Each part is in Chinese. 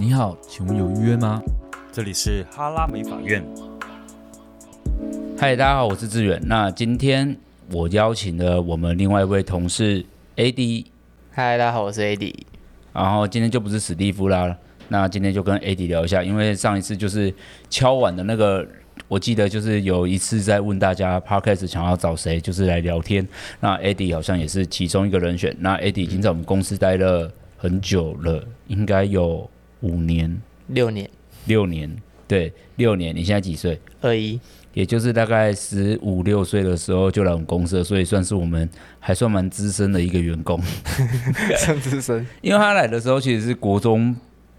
你好，请问有预约吗？这里是哈拉美法院。嗨，大家好，我是志远。那今天我邀请了我们另外一位同事 AD。嗨，大家好，我是 AD。然后今天就不是史蒂夫啦，那今天就跟 AD 聊一下，因为上一次就是敲碗的那个，我记得就是有一次在问大家 Podcast 想要找谁，就是来聊天。那 AD 好像也是其中一个人选。那 AD 已经在我们公司待了很久了，应该有。五年，六年，六年，对，六年。你现在几岁？二一，也就是大概十五六岁的时候就来我们公司，所以算是我们还算蛮资深的一个员工。算资深，因为他来的时候其实是国中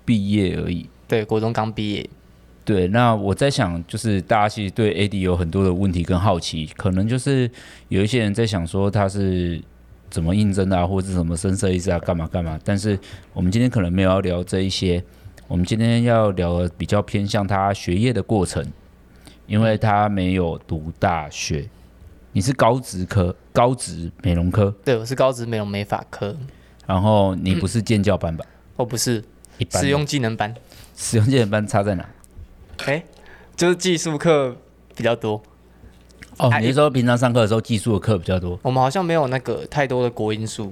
毕业而已。对，国中刚毕业。对，那我在想，就是大家其实对 AD 有很多的问题跟好奇，可能就是有一些人在想说他是。怎么应征的啊，或者是什么深色意思啊，干嘛干嘛？但是我们今天可能没有要聊这一些，我们今天要聊的比较偏向他学业的过程，因为他没有读大学。你是高职科，高职美容科？对，我是高职美容美发科。然后你不是建教班吧？哦、不是，一般。实用技能班。使用技能班差在哪？哎，就是技术课比较多。哦，你是说平常上课的时候技术的课比较多？我们好像没有那个太多的国英数，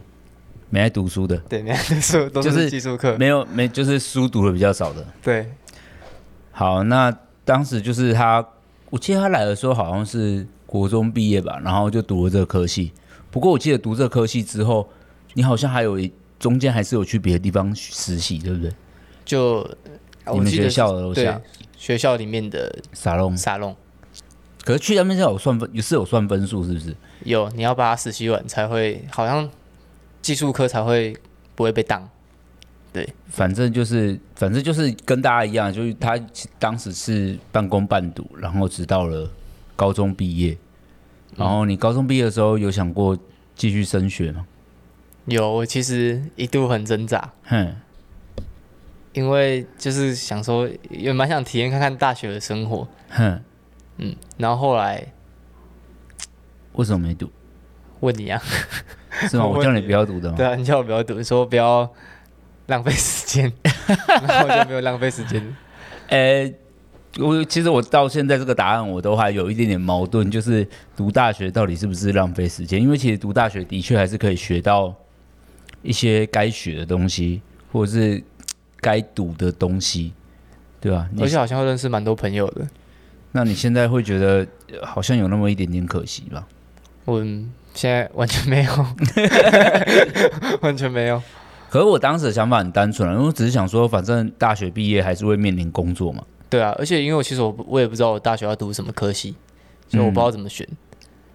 没爱读书的。对，没爱读书，都是技术课。没有，没就是书读的比较少的。对。好，那当时就是他，我记得他来的时候好像是国中毕业吧，然后就读了这个科系。不过我记得读这个科系之后，你好像还有中间还是有去别的地方实习，对不对？就你们学校的楼下，学校里面的沙龙，沙龙。可是去那边是有算分，也是有算分数，是不是？有，你要把它实习完才会，好像技术科才会不会被当。对，反正就是，反正就是跟大家一样，就是他当时是半工半读，然后直到了高中毕业。然后你高中毕业的时候有想过继续升学吗？有，我其实一度很挣扎。哼，因为就是想说，也蛮想体验看看大学的生活。哼。嗯，然后后来为什么没读？问你啊？是吗？我叫你不要读的吗？对啊，你叫我不要读，说不要浪费时间，然后我就没有浪费时间。呃，我其实我到现在这个答案我都还有一点点矛盾，就是读大学到底是不是浪费时间？因为其实读大学的确还是可以学到一些该学的东西，或者是该读的东西，对吧？而且好像会认识蛮多朋友的。那你现在会觉得好像有那么一点点可惜吧？我现在完全没有，完全没有。可是我当时的想法很单纯啊，因为我只是想说，反正大学毕业还是会面临工作嘛。对啊，而且因为我其实我我也不知道我大学要读什么科系，所以我不知道怎么选。嗯、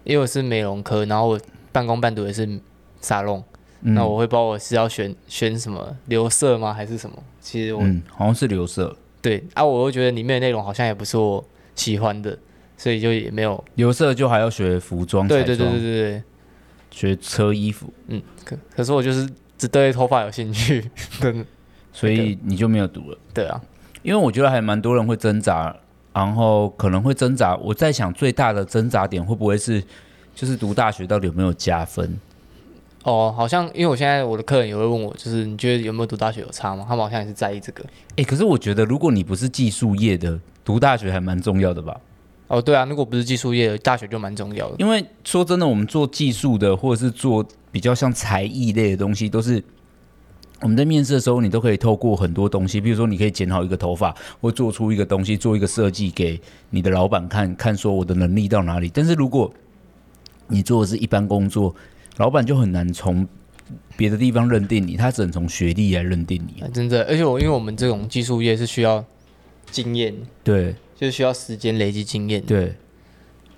因为我是美容科，然后我半工半读也是沙龙，嗯、那我会不知道我是要选选什么留色吗，还是什么？其实我、嗯、好像是留色。对啊，我又觉得里面的内容好像也不是我。喜欢的，所以就也没有留色，就还要学服装，对对对对对对，学车衣服。嗯，可可是我就是只对头发有兴趣，对，所以你就没有读了。对啊，因为我觉得还蛮多人会挣扎，然后可能会挣扎。我在想最大的挣扎点会不会是，就是读大学到底有没有加分？哦，好像因为我现在我的客人也会问我，就是你觉得有没有读大学有差吗？他们好像也是在意这个。哎，可是我觉得如果你不是技术业的。读大学还蛮重要的吧？哦，对啊，如果不是技术业，大学就蛮重要的。因为说真的，我们做技术的，或者是做比较像才艺类的东西，都是我们在面试的时候，你都可以透过很多东西，比如说你可以剪好一个头发，或做出一个东西，做一个设计给你的老板看看，说我的能力到哪里。但是如果你做的是一般工作，老板就很难从别的地方认定你，他只能从学历来认定你。啊，真的，而且我因为我们这种技术业是需要。经验对，就是需要时间累积经验。对，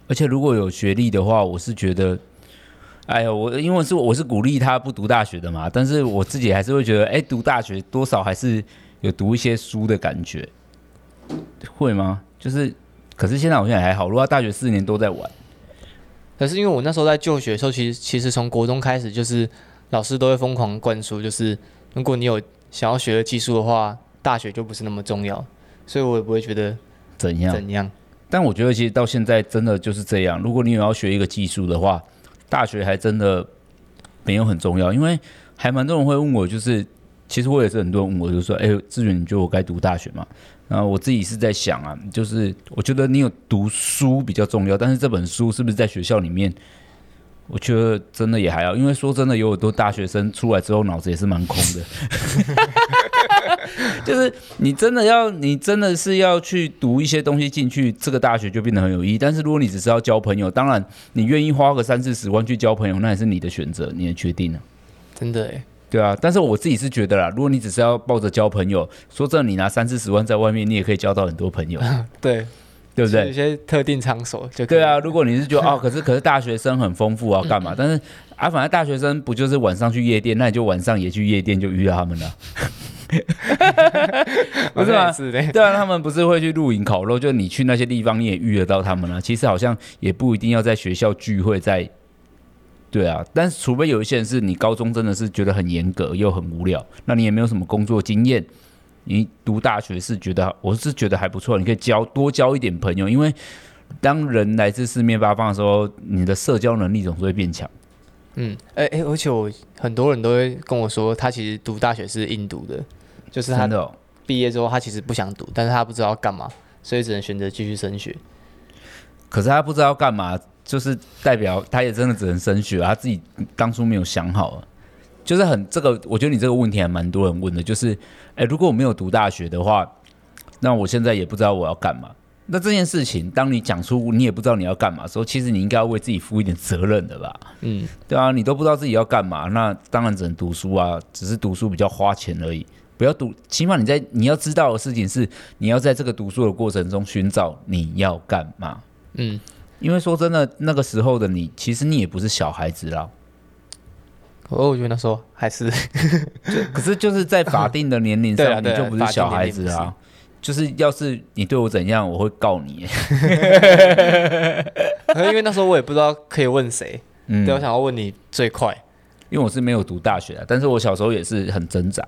而且如果有学历的话，我是觉得，哎呀，我因为是我是鼓励他不读大学的嘛，但是我自己还是会觉得，哎，读大学多少还是有读一些书的感觉，会吗？就是，可是现在好像也还好，如果大学四年都在玩，可是因为我那时候在就学的时候，其实其实从国中开始，就是老师都会疯狂灌输，就是如果你有想要学的技术的话，大学就不是那么重要。所以我也不会觉得怎样怎样，但我觉得其实到现在真的就是这样。如果你有要学一个技术的话，大学还真的没有很重要，因为还蛮多人会问我，就是其实我也是很多人问我，就说：“哎、欸，志远，你觉得我该读大学吗？”然后我自己是在想啊，就是我觉得你有读书比较重要，但是这本书是不是在学校里面？我觉得真的也还好，因为说真的，有很多大学生出来之后脑子也是蛮空的。就是你真的要，你真的是要去读一些东西进去，这个大学就变得很有意义。但是如果你只是要交朋友，当然你愿意花个三四十万去交朋友，那也是你的选择，你的决定啊。真的哎，对啊。但是我自己是觉得啦，如果你只是要抱着交朋友，说真的，你拿三四十万在外面，你也可以交到很多朋友。对。对不对？有些特定场所就对啊。如果你是觉得 哦，可是可是大学生很丰富啊，干嘛？但是啊，反正大学生不就是晚上去夜店，那你就晚上也去夜店，就遇到他们了。不是吗？对啊，他们不是会去露营烤肉，就你去那些地方，你也遇得到他们了。其实好像也不一定要在学校聚会，在对啊。但是除非有一些人是你高中真的是觉得很严格又很无聊，那你也没有什么工作经验。你读大学是觉得，我是觉得还不错，你可以交多交一点朋友，因为当人来自四面八方的时候，你的社交能力总是会变强。嗯，哎、欸、哎，而且我很多人都会跟我说，他其实读大学是硬读的，就是他毕业之后他其实不想读，但是他不知道要干嘛，所以只能选择继续升学。可是他不知道干嘛，就是代表他也真的只能升学，他自己当初没有想好。就是很这个，我觉得你这个问题还蛮多人问的，就是，哎，如果我没有读大学的话，那我现在也不知道我要干嘛。那这件事情，当你讲出你也不知道你要干嘛的时候，其实你应该要为自己负一点责任的吧？嗯，对啊，你都不知道自己要干嘛，那当然只能读书啊，只是读书比较花钱而已。不要读，起码你在你要知道的事情是，你要在这个读书的过程中寻找你要干嘛。嗯，因为说真的，那个时候的你，其实你也不是小孩子啦。哦我觉得那时候还是，可是就是在法定的年龄上，你就不是小孩子啊。就是要是你对我怎样，我会告你。因为那时候我也不知道可以问谁，嗯，对，我想要问你最快，因为我是没有读大学的，但是我小时候也是很挣扎。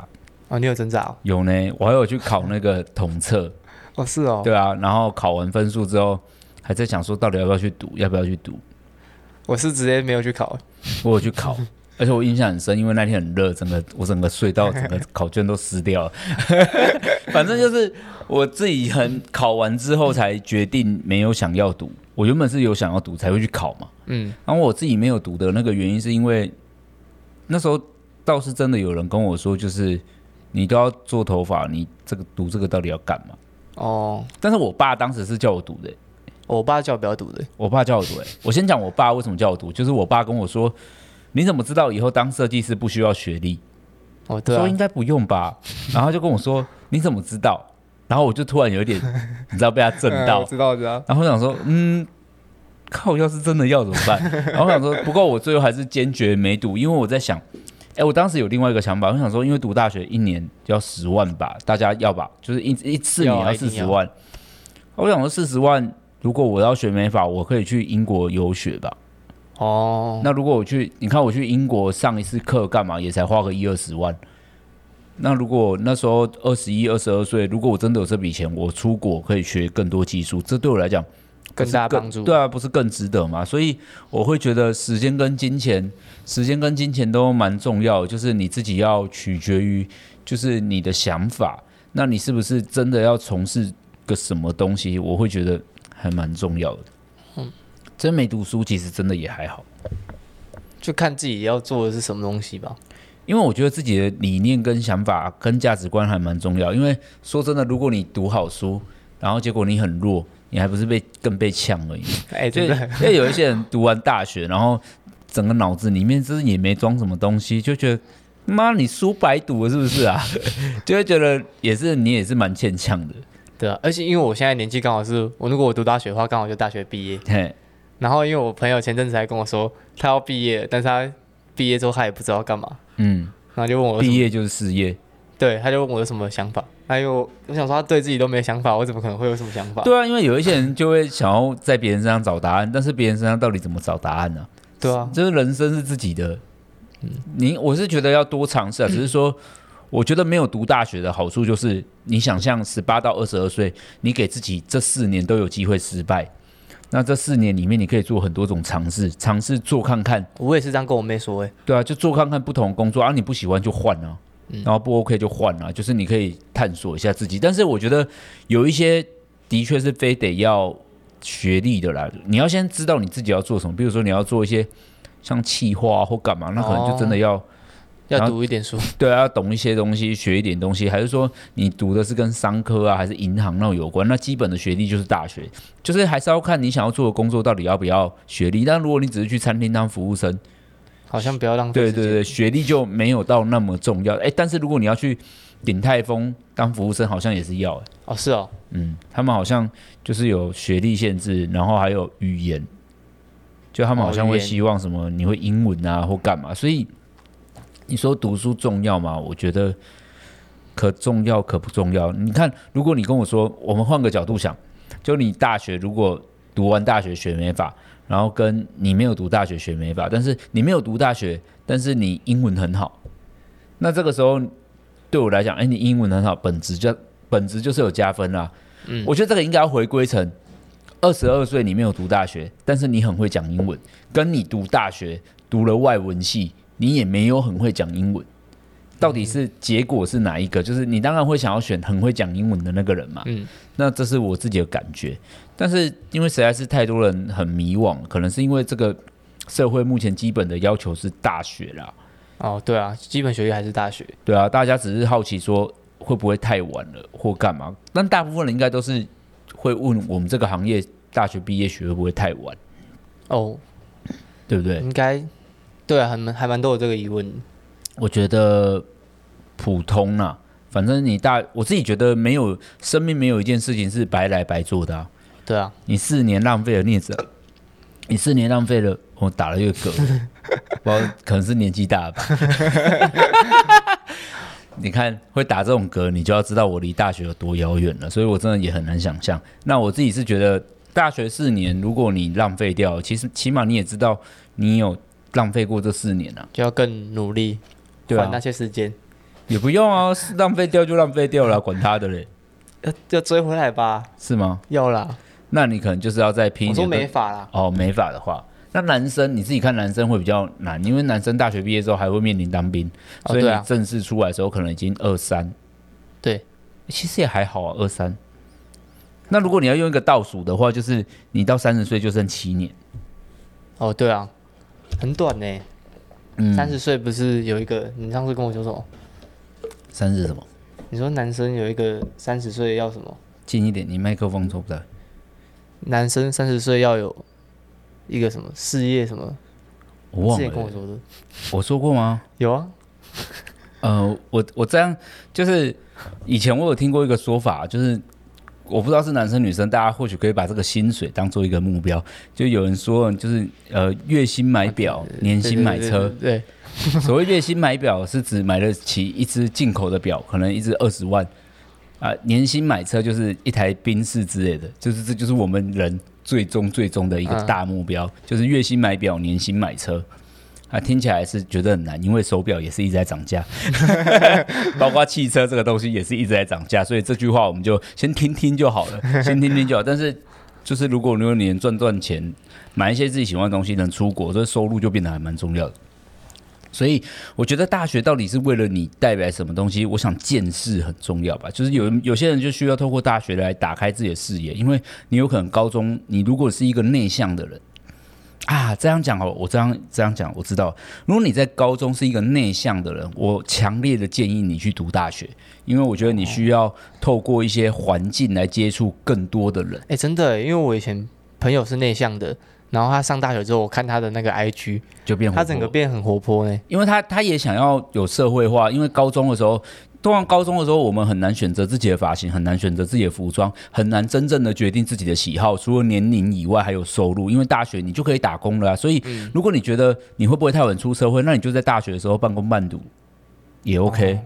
哦，你有挣扎哦？有呢，我还有去考那个统测。哦，是哦。对啊，然后考完分数之后，还在想说到底要不要去读，要不要去读。我是直接没有去考，我有去考。而且我印象很深，因为那天很热，整个我整个隧道 整个考卷都湿掉了。反正就是我自己很考完之后才决定没有想要读。我原本是有想要读才会去考嘛。嗯。然后我自己没有读的那个原因是因为那时候倒是真的有人跟我说，就是你都要做头发，你这个读这个到底要干嘛？哦。但是我爸当时是叫我读的。我爸叫我不要读的。我爸叫我读。我先讲我爸为什么叫我读，就是我爸跟我说。你怎么知道以后当设计师不需要学历？哦，对啊，说应该不用吧。然后就跟我说，你怎么知道？然后我就突然有点，你知道被他震到，知道知道。然后我想说，嗯，靠，要是真的要怎么办？然后我想说，不过我最后还是坚决没读，因为我在想，哎，我当时有另外一个想法，我想说，因为读大学一年要十万吧，大家要吧，就是一一次你要四十万。我想说，四十万，如果我要学美法，我可以去英国游学吧。哦，oh. 那如果我去，你看我去英国上一次课干嘛，也才花个一二十万。那如果那时候二十一、二十二岁，如果我真的有这笔钱，我出国可以学更多技术，这对我来讲更大帮助。对啊，不是更值得吗？所以我会觉得时间跟金钱，时间跟金钱都蛮重要，就是你自己要取决于，就是你的想法。那你是不是真的要从事个什么东西？我会觉得还蛮重要的。嗯真没读书，其实真的也还好，就看自己要做的是什么东西吧。因为我觉得自己的理念跟想法跟价值观还蛮重要。因为说真的，如果你读好书，然后结果你很弱，你还不是被更被呛而已。哎，对，因为 有一些人读完大学，然后整个脑子里面就是也没装什么东西，就觉得妈，你书白读了是不是啊？就会觉得也是你也是蛮欠呛的。对啊，而且因为我现在年纪刚好是我，如果我读大学的话，刚好就大学毕业。嘿然后，因为我朋友前阵子还跟我说，他要毕业，但是他毕业之后他也不知道干嘛。嗯，然后就问我，毕业就是失业。对，他就问我有什么想法。还有，我想说他对自己都没想法，我怎么可能会有什么想法？对啊，因为有一些人就会想要在别人身上找答案，但是别人身上到底怎么找答案呢？对啊，就是人生是自己的。嗯，你我是觉得要多尝试啊，只是说，我觉得没有读大学的好处就是，你想象十八到二十二岁，你给自己这四年都有机会失败。那这四年里面，你可以做很多种尝试，尝试做看看。我也是这样跟我妹说，哎，对啊，就做看看不同的工作啊，你不喜欢就换啊。然后不 OK 就换了，就是你可以探索一下自己。但是我觉得有一些的确是非得要学历的啦，你要先知道你自己要做什么。比如说你要做一些像企划或干嘛，那可能就真的要、哦、要读一点书，对啊，要懂一些东西，学一点东西。还是说你读的是跟商科啊，还是银行那种有关？那基本的学历就是大学，就是还是要看你想要做的工作到底要不要学历。但如果你只是去餐厅当服务生，好像不要浪费。对对对，学历就没有到那么重要。哎，但是如果你要去鼎泰丰当服务生，好像也是要。哎，哦，是哦，嗯，他们好像就是有学历限制，然后还有语言，就他们好像会希望什么你会英文啊或干嘛。所以你说读书重要吗？我觉得可重要可不重要。你看，如果你跟我说，我们换个角度想，就你大学如果读完大学学美法。然后跟你没有读大学学美法，但是你没有读大学，但是你英文很好，那这个时候对我来讲，哎，你英文很好，本质就本质就是有加分啦。嗯，我觉得这个应该要回归成二十二岁你没有读大学，但是你很会讲英文，跟你读大学读了外文系，你也没有很会讲英文，到底是结果是哪一个？就是你当然会想要选很会讲英文的那个人嘛。嗯，那这是我自己的感觉。但是因为实在是太多人很迷惘，可能是因为这个社会目前基本的要求是大学啦。哦，对啊，基本学历还是大学。对啊，大家只是好奇说会不会太晚了或干嘛？但大部分人应该都是会问我们这个行业大学毕业学会不会太晚？哦，对不对？应该对啊，还蛮还蛮多有这个疑问。我觉得普通啊，反正你大，我自己觉得没有生命没有一件事情是白来白做的啊。对啊，你四年浪费了，你也知道，你四年浪费了，我打了一个嗝，我可能是年纪大了吧。你看会打这种嗝，你就要知道我离大学有多遥远了，所以我真的也很难想象。那我自己是觉得，大学四年，如果你浪费掉，其实起码你也知道你有浪费过这四年啊，就要更努力换那些时间，也不用啊，浪费掉就浪费掉了，管他的嘞，要要追回来吧？是吗？要啦。那你可能就是要再拼一点。我说美发啦。哦，没法的话，那男生你自己看，男生会比较难，因为男生大学毕业之后还会面临当兵，哦、所以你正式出来的时候可能已经二三。对，其实也还好啊，二三。那如果你要用一个倒数的话，就是你到三十岁就剩七年。哦，对啊，很短呢。嗯。三十岁不是有一个？你上次跟我说什么？三十什么？你说男生有一个三十岁要什么？近一点，你麦克风抽不到。男生三十岁要有一个什么事业什么？我忘了。之前跟我说的，我说过吗？有啊。呃，我我这样就是以前我有听过一个说法，就是我不知道是男生女生，大家或许可以把这个薪水当做一个目标。就有人说，就是呃月薪买表，年薪买车。对，所谓月薪买表是指买得起一只进口的表，可能一只二十万。啊，年薪买车就是一台宾士之类的，就是这就是我们人最终最终的一个大目标，啊、就是月薪买表，年薪买车。啊，听起来是觉得很难，因为手表也是一直在涨价，包括汽车这个东西也是一直在涨价，所以这句话我们就先听听就好了，先听听就好。但是就是如果你能赚赚钱，买一些自己喜欢的东西，能出国，这收入就变得还蛮重要的。所以我觉得大学到底是为了你带来什么东西？我想见识很重要吧。就是有有些人就需要透过大学来打开自己的视野，因为你有可能高中你如果是一个内向的人啊，这样讲哦，我这样这样讲，我知道，如果你在高中是一个内向的人，我强烈的建议你去读大学，因为我觉得你需要透过一些环境来接触更多的人。哎，真的，因为我以前朋友是内向的。然后他上大学之后，我看他的那个 IG 就变，他整个变很活泼呢。因为他他也想要有社会化，因为高中的时候，通常高中的时候我们很难选择自己的发型，很难选择自己的服装，很难真正的决定自己的喜好。除了年龄以外，还有收入。因为大学你就可以打工了啊。所以如果你觉得你会不会太晚出社会，那你就在大学的时候半工半读也 OK。哦。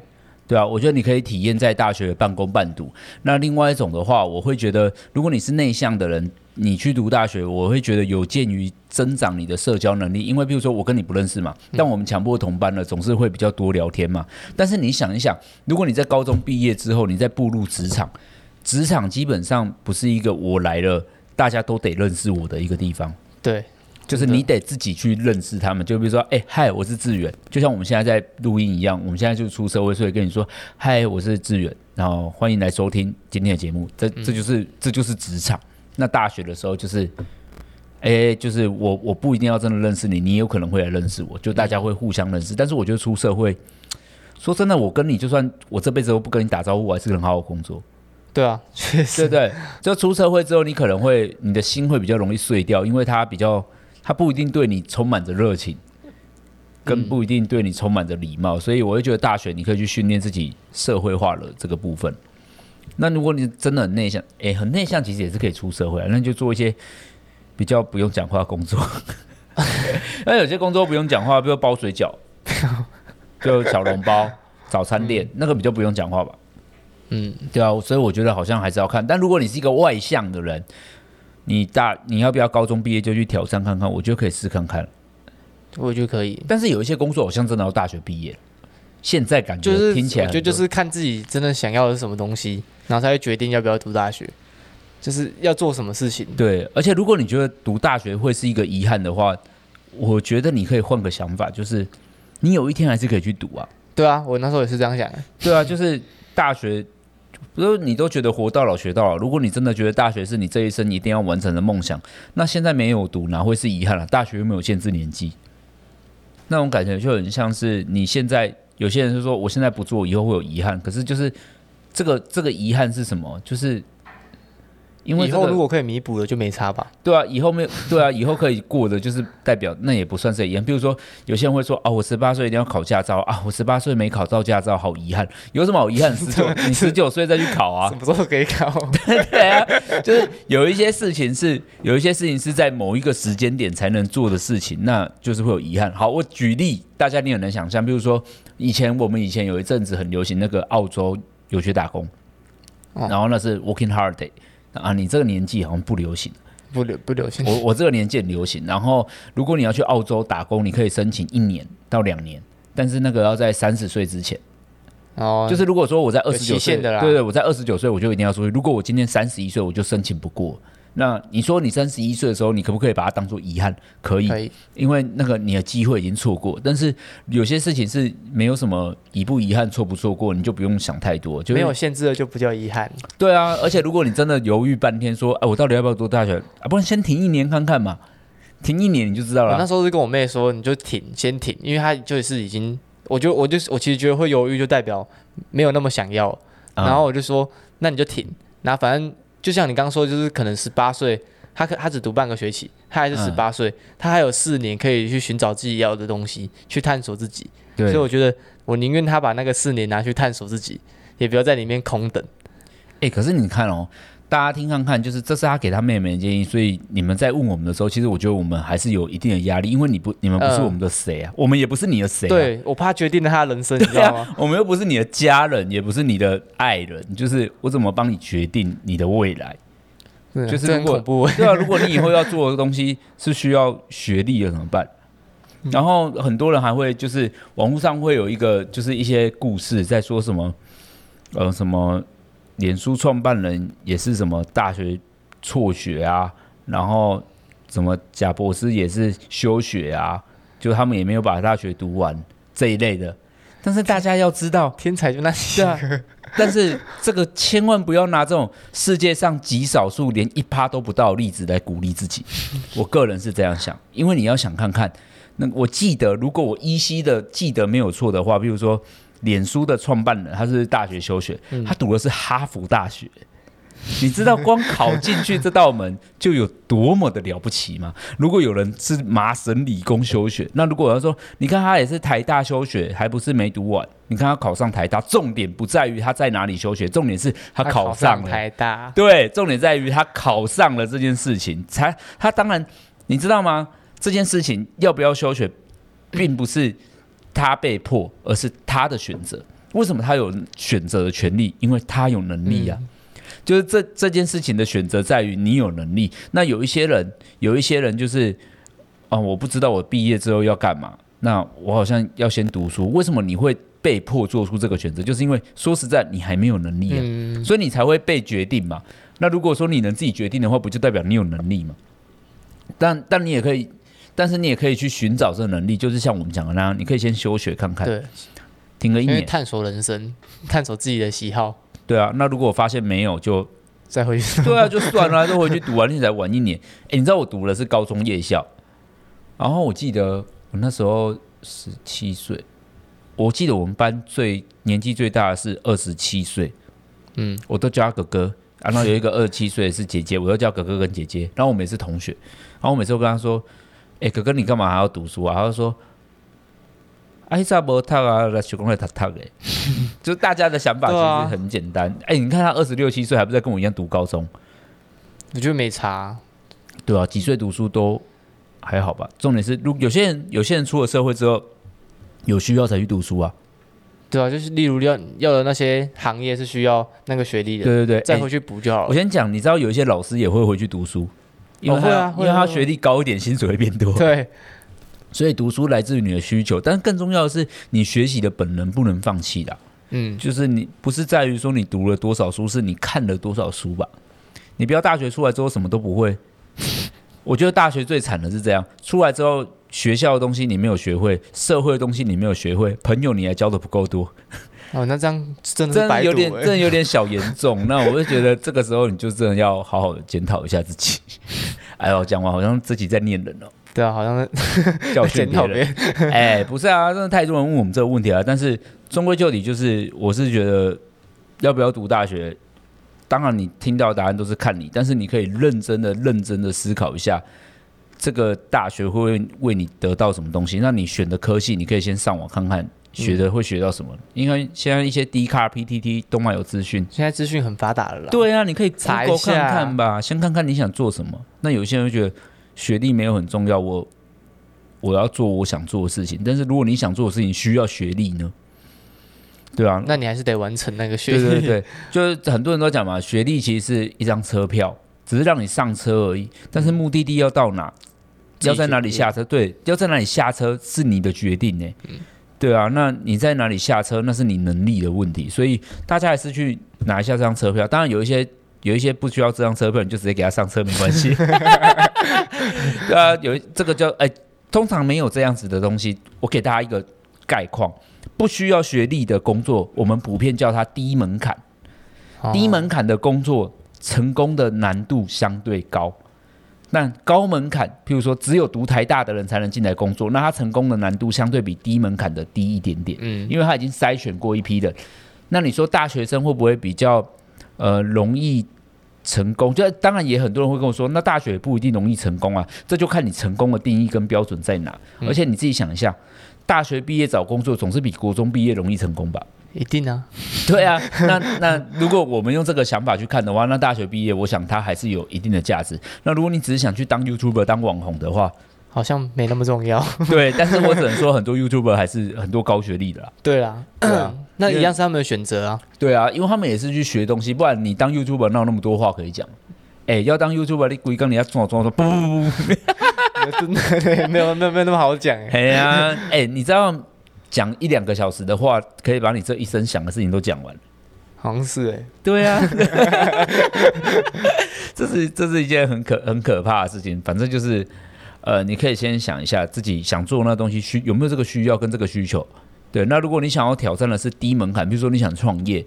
对啊，我觉得你可以体验在大学半工半读。那另外一种的话，我会觉得如果你是内向的人。你去读大学，我会觉得有鉴于增长你的社交能力，因为比如说我跟你不认识嘛，但我们强迫同班了，总是会比较多聊天嘛。但是你想一想，如果你在高中毕业之后，你再步入职场，职场基本上不是一个我来了大家都得认识我的一个地方。对，就是你得自己去认识他们。就比如说，哎、欸，嗨，我是志远，就像我们现在在录音一样，我们现在就出社会，所以跟你说，嗨，我是志远，然后欢迎来收听今天的节目。这这就是这就是职场。那大学的时候就是，哎、欸，就是我我不一定要真的认识你，你有可能会来认识我，就大家会互相认识。但是我觉得出社会，说真的，我跟你就算我这辈子都不跟你打招呼，我还是很好好工作。对啊，确实，对对，就出社会之后，你可能会你的心会比较容易碎掉，因为他比较他不一定对你充满着热情，跟不一定对你充满着礼貌，所以我会觉得大学你可以去训练自己社会化了这个部分。那如果你真的很内向，哎，很内向其实也是可以出社会啊，那就做一些比较不用讲话的工作。那有些工作不用讲话，比如包水饺，就小笼包、早餐店，那个比较不用讲话吧。嗯，对啊，所以我觉得好像还是要看。但如果你是一个外向的人，你大你要不要高中毕业就去挑战看看？我觉得可以试看看。我觉得可以。但是有一些工作好像真的要大学毕业。现在感觉就是听起来，我觉得就是看自己真的想要的是什么东西，然后才会决定要不要读大学，就是要做什么事情。对，而且如果你觉得读大学会是一个遗憾的话，我觉得你可以换个想法，就是你有一天还是可以去读啊。对啊，我那时候也是这样想的。对啊，就是大学。不是你都觉得活到老学到老，如果你真的觉得大学是你这一生一定要完成的梦想，那现在没有读哪会是遗憾了？大学又没有限制年纪，那种感觉就很像是你现在有些人是说我现在不做，以后会有遗憾。可是就是这个这个遗憾是什么？就是。因为、这个、以后如果可以弥补的就没差吧？对啊，以后没有对啊，以后可以过的就是代表那也不算是遗憾。比如说有些人会说啊，我十八岁一定要考驾照啊，我十八岁没考到驾照，好遗憾。有什么好遗憾？十九 你十九岁再去考啊？什么时候可以考？对啊，就是有一些事情是有一些事情是在某一个时间点才能做的事情，那就是会有遗憾。好，我举例，大家你很能想象，比如说以前我们以前有一阵子很流行那个澳洲有去打工，哦、然后那是 Working Holiday。啊，你这个年纪好像不流行，不流不流行。我我这个年纪很流行。然后，如果你要去澳洲打工，你可以申请一年到两年，但是那个要在三十岁之前。哦，就是如果说我在二十九岁，对对，我在二十九岁我就一定要出去。如果我今天三十一岁，我就申请不过。那你说你三十一岁的时候，你可不可以把它当做遗憾？可以，可以，因为那个你的机会已经错过。但是有些事情是没有什么遗不遗憾、错不错过，你就不用想太多。就没有限制的就不叫遗憾。对啊，而且如果你真的犹豫半天，说，哎，我到底要不要读大学啊？不然先停一年看看嘛，停一年你就知道了。我那时候是跟我妹说，你就停，先停，因为她就是已经，我就我就我其实觉得会犹豫，就代表没有那么想要。然后我就说，那你就停，那反正。就像你刚刚说，就是可能十八岁，他可他只读半个学期，他还是十八岁，嗯、他还有四年可以去寻找自己要的东西，去探索自己。对所以我觉得，我宁愿他把那个四年拿去探索自己，也不要在里面空等。哎、欸，可是你看哦。大家听看看，就是这是他给他妹妹的建议，所以你们在问我们的时候，其实我觉得我们还是有一定的压力，因为你不，你们不是我们的谁啊，呃、我们也不是你的谁、啊。对，我怕决定了他的人生，你知道吗？啊、我们又不是你的家人，也不是你的爱人，就是我怎么帮你决定你的未来？啊、就是如果对啊，如果你以后要做的东西是需要学历的怎么办？嗯、然后很多人还会就是网络上会有一个就是一些故事在说什么，呃，什么。脸书创办人也是什么大学辍学啊，然后什么贾博士也是休学啊，就他们也没有把大学读完这一类的。但是大家要知道，天才就那些。啊，但是这个千万不要拿这种世界上极少数连一趴都不到的例子来鼓励自己。我个人是这样想，因为你要想看看，那我记得如果我依稀的记得没有错的话，比如说。脸书的创办人，他是大学休学，他读的是哈佛大学。你知道光考进去这道门就有多么的了不起吗？如果有人是麻省理工休学，那如果他说，你看他也是台大休学，还不是没读完？你看他考上台大，重点不在于他在哪里休学，重点是他考上了台大。对，重点在于他考上了这件事情。才他当然，你知道吗？这件事情要不要休学，并不是。他被迫，而是他的选择。为什么他有选择的权利？因为他有能力啊。嗯、就是这这件事情的选择在于你有能力。那有一些人，有一些人就是，啊、呃，我不知道我毕业之后要干嘛。那我好像要先读书。为什么你会被迫做出这个选择？就是因为说实在，你还没有能力啊，嗯、所以你才会被决定嘛。那如果说你能自己决定的话，不就代表你有能力吗？但但你也可以。但是你也可以去寻找这个能力，就是像我们讲的那样，你可以先休学看看，对，停个一年，探索人生，探索自己的喜好。对啊，那如果我发现没有，就再回去。对啊，就算了，就回去读完，你才晚一年。哎，你知道我读的是高中夜校，然后我记得我那时候十七岁，我记得我们班最年纪最大的是二十七岁，嗯，我都叫他哥哥。然后有一个二十七岁是姐姐，我都叫哥哥跟姐姐。然后我们也是同学，然后我每次都跟他说：“哎，哥哥，你干嘛还要读书啊？”他就说：“哎，啥不读啊？来学工来读读哎。”就大家的想法其实很简单。哎、啊，你看他二十六七岁，还不在跟我一样读高中？我觉得没差。对啊，几岁读书都还好吧。重点是，如有些人，有些人出了社会之后，有需要才去读书啊。对啊，就是例如要要的那些行业是需要那个学历的，对对对，再回去补就好了。欸、我先讲，你知道有一些老师也会回去读书，因为他、哦啊、因为他学历高一点，薪水会变多。对，所以读书来自于你的需求，但更重要的是你学习的本能不能放弃的。嗯，就是你不是在于说你读了多少书，是你看了多少书吧？你不要大学出来之后什么都不会。我觉得大学最惨的是这样，出来之后。学校的东西你没有学会，社会的东西你没有学会，朋友你还交的不够多。哦，那这样真的，真的有点，真的有点小严重。那我就觉得这个时候你就真的要好好的检讨一下自己。哎呦，讲完好像自己在念人哦。对啊，好像 教训别人。哎，不是啊，真的太多人问我们这个问题了。但是终归就底，就是我是觉得要不要读大学，当然你听到的答案都是看你，但是你可以认真的、认真的思考一下。这个大学会为你得到什么东西？那你选的科系，你可以先上网看看，学的会学到什么？嗯、因为现在一些 D 卡、PTT 动漫有资讯，现在资讯很发达了啦。对啊，你可以查一下看看吧，先看看你想做什么。那有些人会觉得学历没有很重要，我我要做我想做的事情。但是如果你想做的事情需要学历呢？对啊，那你还是得完成那个学历。对对对，就是很多人都讲嘛，学历其实是一张车票，只是让你上车而已。但是目的地要到哪？要在哪里下车？对，要在哪里下车是你的决定呢？嗯，对啊，那你在哪里下车，那是你能力的问题。所以大家还是去拿一下这张车票。当然有一些有一些不需要这张车票，你就直接给他上车没关系。对啊，有这个叫哎，通常没有这样子的东西。我给大家一个概况：不需要学历的工作，我们普遍叫它低门槛。低门槛的工作，成功的难度相对高。那高门槛，譬如说只有读台大的人才能进来工作，那他成功的难度相对比低门槛的低一点点，嗯，因为他已经筛选过一批的。那你说大学生会不会比较呃容易成功？就当然也很多人会跟我说，那大学也不一定容易成功啊，这就看你成功的定义跟标准在哪。而且你自己想一下，大学毕业找工作总是比国中毕业容易成功吧？一定啊，对啊，那那如果我们用这个想法去看的话，那大学毕业，我想它还是有一定的价值。那如果你只是想去当 YouTuber 当网红的话，好像没那么重要。对，但是我只能说，很多 YouTuber 还是很多高学历的啦。对啦，对啊，那一样是他们的选择啊。对啊，因为他们也是去学东西，不然你当 YouTuber 哪有那么多话可以讲？哎，要当 YouTuber，你故意跟你要装装说不不不不，真的没有没有没有那么好讲。哎呀，哎，你知道？讲一两个小时的话，可以把你这一生想的事情都讲完。好像是哎、欸，对啊，这是这是一件很可很可怕的事情。反正就是，呃，你可以先想一下自己想做那东西需有没有这个需要跟这个需求。对，那如果你想要挑战的是低门槛，比如说你想创业，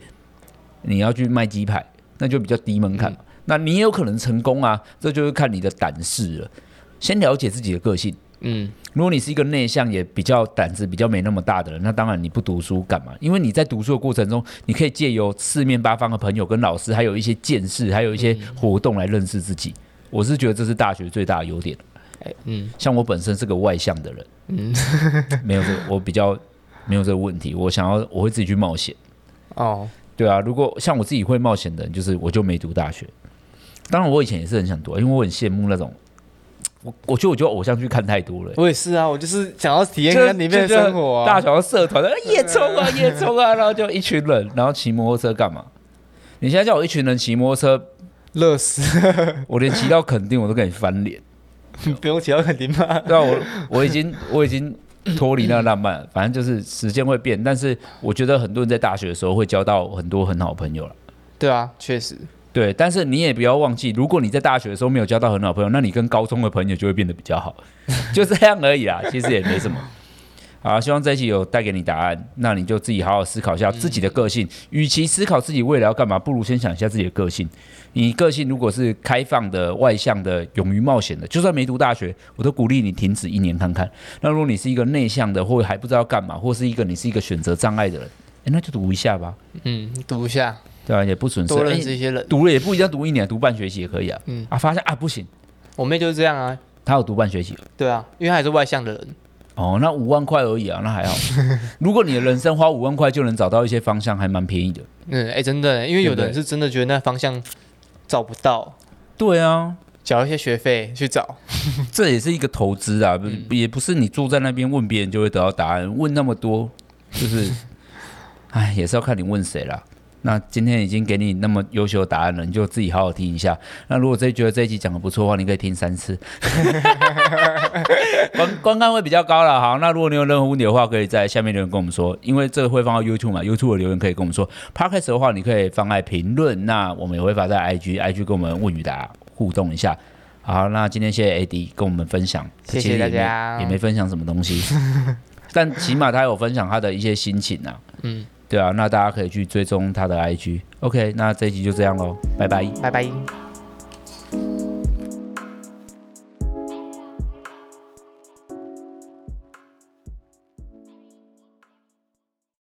你要去卖鸡排，那就比较低门槛。嗯、那你也有可能成功啊，这就是看你的胆识了。先了解自己的个性。嗯，如果你是一个内向也比较胆子比较没那么大的人，那当然你不读书干嘛？因为你在读书的过程中，你可以借由四面八方的朋友跟老师，还有一些见识，还有一些活动来认识自己。我是觉得这是大学最大的优点。嗯，像我本身是个外向的人，嗯，没有这个，我比较没有这个问题。我想要，我会自己去冒险。哦，对啊，如果像我自己会冒险的人，就是我就没读大学。当然，我以前也是很想读，因为我很羡慕那种。我我觉得我觉得偶像剧看太多了。我也是啊，我就是想要体验一下里面的生活啊。大小社团的夜冲啊夜冲啊，然后就一群人，然后骑摩托车干嘛？你现在叫我一群人骑摩托车，乐死！我连骑到垦丁我都跟你翻脸。不用骑到垦丁吗？对啊，我我已经我已经脱离那个浪漫了。反正就是时间会变，但是我觉得很多人在大学的时候会交到很多很好的朋友了。对啊，确实。对，但是你也不要忘记，如果你在大学的时候没有交到很好朋友，那你跟高中的朋友就会变得比较好，就这样而已啦。其实也没什么。好，希望这一期有带给你答案，那你就自己好好思考一下自己的个性。与其思考自己未来要干嘛，不如先想一下自己的个性。你个性如果是开放的、外向的、勇于冒险的，就算没读大学，我都鼓励你停止一年看看。那如果你是一个内向的，或还不知道干嘛，或是一个你是一个选择障碍的人，诶，那就读一下吧。嗯，读一下，对啊，也不损失。多认识一些人，读了也不一定要读一年，读半学期也可以啊。嗯啊，发现啊不行，我妹就是这样啊，她有读半学期。对啊，因为她还是外向的人。哦，那五万块而已啊，那还好。如果你的人生花五万块就能找到一些方向，还蛮便宜的。嗯，哎、欸，真的，因为有的人是真的觉得那方向找不到。对啊，缴一些学费去找，这也是一个投资啊，嗯、也不是你坐在那边问别人就会得到答案。问那么多，就是，哎，也是要看你问谁啦。那今天已经给你那么优秀的答案了，你就自己好好听一下。那如果真觉得这一集讲的不错的话，你可以听三次，观观看会比较高了。好，那如果你有任何问题的话，可以在下面留言跟我们说，因为这个会放到 YouTube 嘛，YouTube 的留言可以跟我们说。Podcast 的话，你可以放在评论，那我们也会发在 IG，IG 跟我们问与答互动一下。好，那今天谢谢 AD 跟我们分享，谢谢大家，也没分享什么东西，但起码他有分享他的一些心情啊。嗯。对啊，那大家可以去追踪他的 IG。OK，那这一集就这样喽，拜拜，拜拜。